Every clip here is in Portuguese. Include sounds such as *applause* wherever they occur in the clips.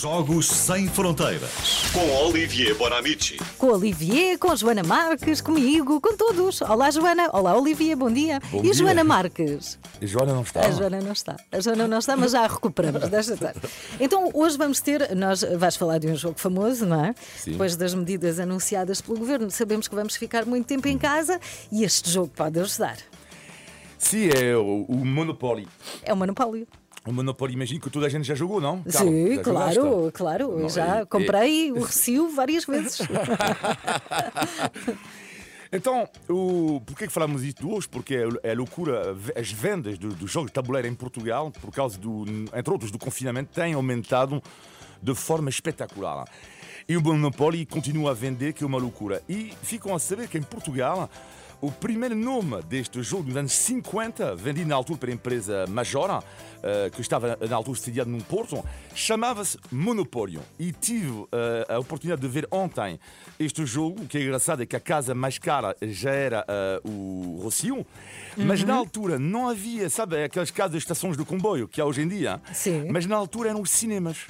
Jogos Sem Fronteiras. Com Olivier Bonamici. Com Olivier, com Joana Marques, comigo, com todos. Olá, Joana. Olá, Olivier, bom dia. Bom e dia. Joana Marques? A Joana não está. A Joana não está. A Joana não está, mas já a recuperamos. *laughs* Deixa estar. Então, hoje vamos ter. Nós vais falar de um jogo famoso, não é? Sim. Depois das medidas anunciadas pelo governo, sabemos que vamos ficar muito tempo em casa e este jogo pode ajudar. Sim, é o, o Monopoly. É o monopólio. O Monopoly, imagino que toda a gente já jogou, não? Carla, Sim, claro, jogaste? claro. Não, já é- comprei o recio várias vezes. *laughs* Então, o... por que é que falamos isto hoje? Porque é é loucura, as vendas do- dos jogos de tabuleiro em Portugal, por causa do, entre outros, do confinamento, têm aumentado de forma espetacular. E o Monopoly continua a vender, que é uma loucura. E ficam a saber que em Portugal, o primeiro nome deste jogo dos anos 50, vendido na altura pela empresa Majora, eh, que estava na altura sediado num porto, chamava-se Monopólio. E tive eh, a oportunidade de ver ontem este jogo. O que é engraçado é que a casa mais cara já era eh, o Rocio, mas na altura não havia, sabe, aquelas casas de estações de comboio que há hoje em dia. Sim. Mas na altura eram os cinemas.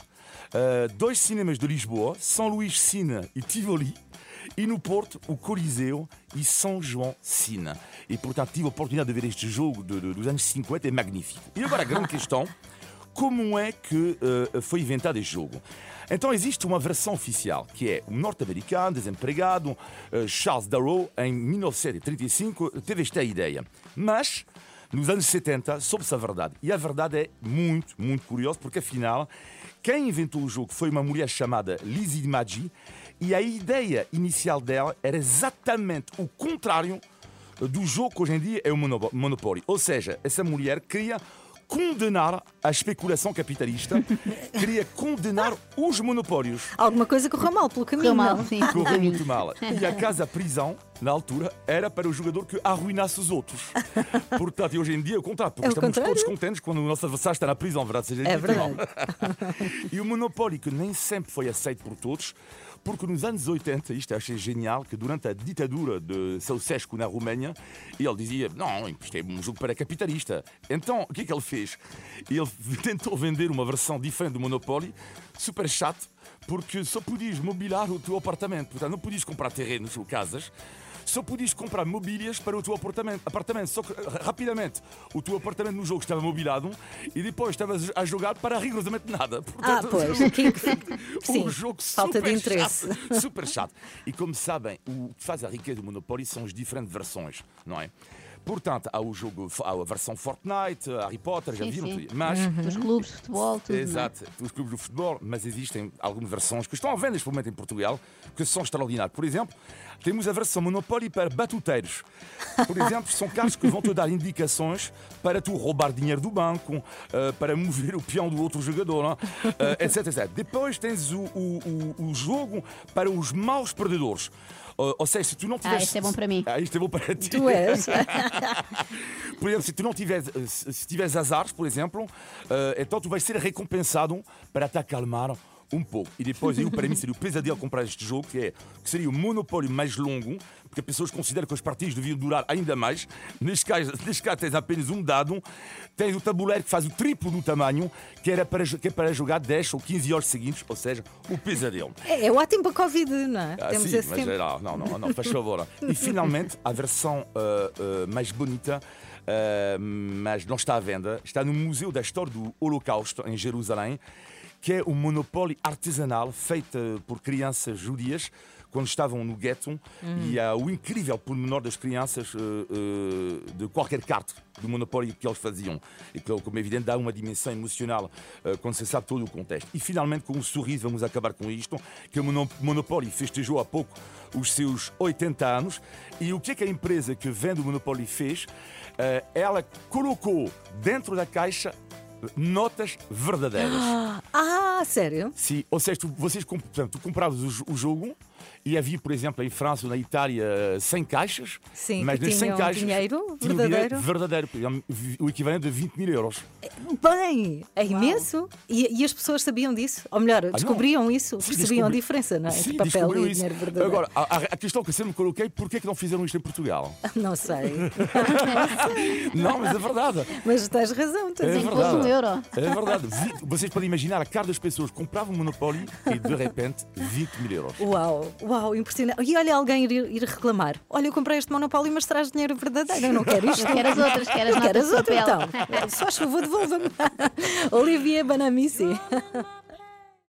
Uh, dois cinemas de Lisboa, São Luís Cine e Tivoli, e no Porto, o Coliseu e São João Cine. E portanto tive a oportunidade de ver este jogo de- de- dos anos 50, é magnífico. E agora a grande *laughs* questão, como é que uh, foi inventado este jogo? Então existe uma versão oficial, que é um norte-americano, desempregado, uh, Charles Darrow, em 1935, teve esta ideia. Mas nos anos 70 soube-se a verdade. E a verdade é muito, muito curiosa, porque afinal, quem inventou o jogo foi uma mulher chamada Lizzie Maggi, e a ideia inicial dela era exatamente o contrário do jogo que hoje em dia é o Monopoly. Ou seja, essa mulher queria condenar a especulação capitalista, *laughs* queria condenar os monopólios. Alguma coisa correu mal pelo caminho. Correu mal, sim. Correu muito mal. *laughs* E a casa prisão, na altura, era para o jogador que arruinasse os outros. *laughs* Portanto, e hoje em dia é o contrário, porque É o estamos contrário. todos contentes quando o nosso adversário está na prisão, verdade seja É não? verdade. E o Monopoly, que nem sempre foi aceito por todos, porque nos anos 80, isto eu achei genial, que durante a ditadura de Ceausescu na Roménia, ele dizia: Não, isto é um jogo para capitalista. Então, o que é que ele fez? Ele *laughs* tentou vender uma versão diferente do Monopoly, super chato, porque só podias mobilar o teu apartamento. Portanto, não podias comprar terrenos ou casas. Só podias comprar mobílias para o teu apartamento. apartamento. Só que, rapidamente, o teu apartamento no jogo estava mobilado e depois estavas a jogar para rigorosamente nada. Ah, Portanto, pois. Que- *laughs* Sim, um jogo *laughs* falta super de interesse. chato, super chato. E como sabem, o que faz a riqueza do Monopoly são as diferentes versões, não é? Portanto, há o jogo, há a versão Fortnite, Harry Potter, já Sim, viram? sim. tudo. Mas Dos clubes de futebol, tudo. não é? Exato, os clubes de futebol, mas existem algumas versões que estão à venda neste momento em Portugal que são extraordinárias. Por exemplo, temos a versão Monopoly para batuteiros. Por exemplo, são carros que vão te dar indicações para tu roubar dinheiro do banco, eh, para mover o peão do outro jogador, não? Eh, etc, etc. Depois tens o, o, o, jogo para os maus perdedores. Ou- ou seja, se tu não tiveres. este é bom para mim. Ah, isto é bom para ti. Tu és. *laughs* *laughs* Por exemplo, se tu não tiveres, se se tiveres azares, por exemplo, eh, então tu vais ser recompensado para te acalmar um pouco. E depois, eu, para mim, seria o pesadelo comprar este jogo, que, é, que seria o monopólio mais longo, porque as pessoas consideram que os partidos deviam durar ainda mais. Neste caso, *laughs* neste caso tens apenas um dado, tens o tabuleiro que faz o triplo do tamanho, que, era para, que é para jogar 10 ou 15 horas seguintes, ou seja, o pesadelo. É, é ótimo para a Covid, não é? Ah, Temos sim, esse mas tempo. é lá, não, não, não, faz favor. *laughs* E finalmente, a versão ah, ah, mais bonita, mas não está à venda, está no Museu da História do Holocausto, em Jerusalém, que é o monopólio artesanal feito por crianças judias quando estavam no gueto e há o incrível pormenor das crianças ah, ah, de qualquer carta do monopólio que eles faziam e que, como é evidente, dá uma dimensão emocional ah, quando se sabe todo o contexto. E finalmente, com um sorriso, vamos acabar com isto, que o Mono- Monopoly festejou há pouco os seus 80 anos e o que é que a empresa que vende o Monopoly fez? Ah, ela colocou dentro da caixa notas verdadeiras. *gasps* Ah, sério? Sim, ou seja, tu, vocês portanto, tu compravas o, o jogo E havia, por exemplo, em França ou na Itália, 100 caixas. Sim, mas nas 100 tinham caixas. dinheiro verdadeiro. verdadeiro. O equivalente de 20 mil euros. Bem, é imenso. E, e as pessoas sabiam disso? Ou melhor, descobriam isso? Sim, Percebiam a descobri- diferença, não é? Sim, Entre papel e isso. dinheiro verdadeiro. Agora, a, a- a questão que eu sempre me coloquei, porquê é que não fizeram isto em Portugal? *laughs* Não sei. *laughs* não, mas é verdade. Mas tens razão, tens É verdade. um euro. É verdade. Vocês podem imaginar, a cara das pessoas compravam um Monopoly e de repente 20 mil euros. Uau, uau, impressionante. E olha alguém ir, ir reclamar. Olha, eu comprei este Monopólio, mas traz dinheiro verdadeiro. Eu não quero *laughs* isto. Quer as outras, quer as Eu quero as outras, então. Só favor, devolva-me. *laughs* Olivier Banamici.